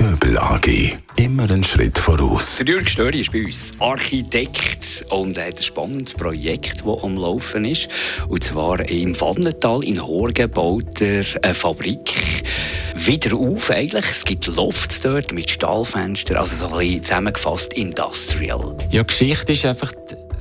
Göbel AG. Immer einen Schritt voraus. Der Jürg Störi ist bei uns Architekt und er hat ein spannendes Projekt, das am Laufen ist. Und zwar im Wannental in Horgen baut er eine Fabrik wieder auf. Eigentlich. Es gibt Lofts dort mit Stahlfenstern, also so ein bisschen zusammengefasst Industrial. Ja, Geschichte ist einfach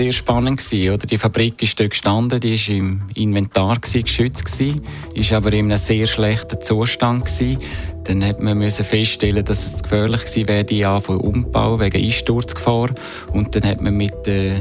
sehr spannend gewesen, oder? Die Fabrik ist dort gestanden, die ist im Inventar gewesen, geschützt gewesen, ist aber in einem sehr schlechten Zustand gewesen. Dann hat man müssen feststellen, dass es gefährlich gewesen wäre, die anfangen umbauen wegen Einsturzgefahr. Und dann hat man mit äh,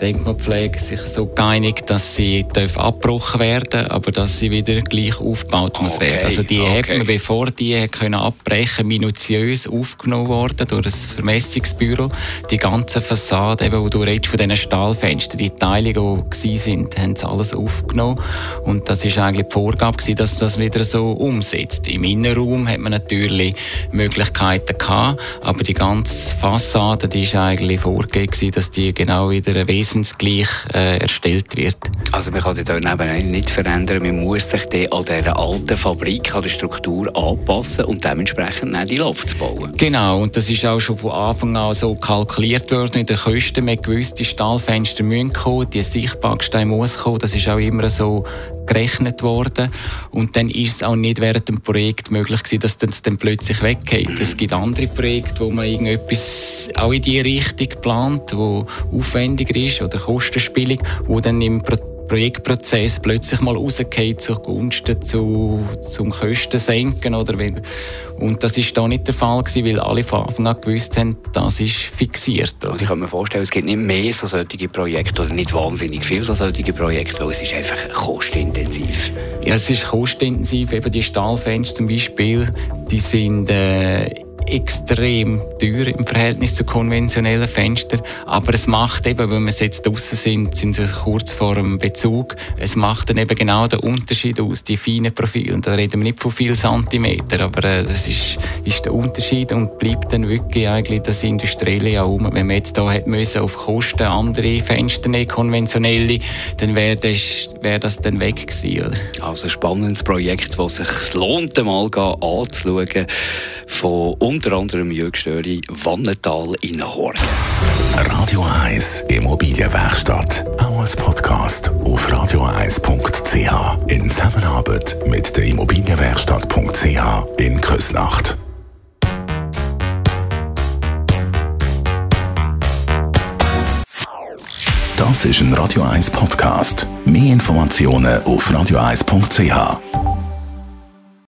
Denkmalpflege sich so geeinigt, dass sie abgebrochen werden aber dass sie wieder gleich aufgebaut muss okay, werden. Also die okay. man, bevor die können abbrechen minutiös aufgenommen worden durch das Vermessungsbüro. Die ganze Fassade, eben, wo du redest von diesen Stahlfenstern, die Teile, die sind, haben sie alles aufgenommen. Und das ist eigentlich die Vorgabe gewesen, dass das wieder so umsetzt. Im Innenraum hat man natürlich Möglichkeiten gehabt, aber die ganze Fassade, die ist eigentlich vorgegeben, dass die genau wieder wesensgleich äh, erstellt wird. Also man kann den neben nicht verändern, man muss sich dann an dieser alten Fabrik, an der Struktur anpassen und dementsprechend dann die Luft bauen. Genau, und das ist auch schon von Anfang an so kalkuliert worden in den Kosten. Man gewusst, die Stahlfenster müssen kommen, die Sichtbacksteine muss kommen, das ist auch immer so gerechnet worden. Und dann ist es auch nicht während dem Projekt möglich gewesen, dass das dann plötzlich weggeht. Es gibt andere Projekte, wo man irgendetwas auch in die Richtung plant, wo aufwendiger ist oder kostenspielig, wo dann im Pro Projektprozess plötzlich mal rausgeht zugunsten zu, zum Kosten senken oder wenn, und das ist da nicht der Fall gewesen, weil alle von Anfang an gewusst haben, das ist fixiert. Oder? Ich kann mir vorstellen, es gibt nicht mehr so solche Projekte oder nicht wahnsinnig viele so solche Projekte, weil es ist einfach kostenintensiv. Ja, es ist kostenintensiv. Eben die Stahlfenster zum Beispiel, die sind äh, extrem teuer im Verhältnis zu konventionellen Fenstern. Aber es macht eben, wenn wir jetzt draußen sind, sind sie kurz vor dem Bezug, es macht dann eben genau den Unterschied aus, die feinen Profile. Da reden wir nicht von vielen Zentimeter, aber äh, das ist, ist der Unterschied und bleibt dann wirklich eigentlich das Industrielle auch um. Wenn man jetzt hätte müssen auf Kosten andere Fenster nehmen, konventionelle, dann wäre das, wär das dann weg gewesen. Oder? Also ein spannendes Projekt, das sich lohnt, einmal anzuschauen, von unter anderem Jörg Störi, Wannental in Horn. Radio 1 Immobilienwerkstatt. Auch als Podcast auf radio1.ch. In Zusammenarbeit mit der Immobilienwerkstatt.ch in Küsnacht. Das ist ein Radio 1 Podcast. Mehr Informationen auf radio1.ch.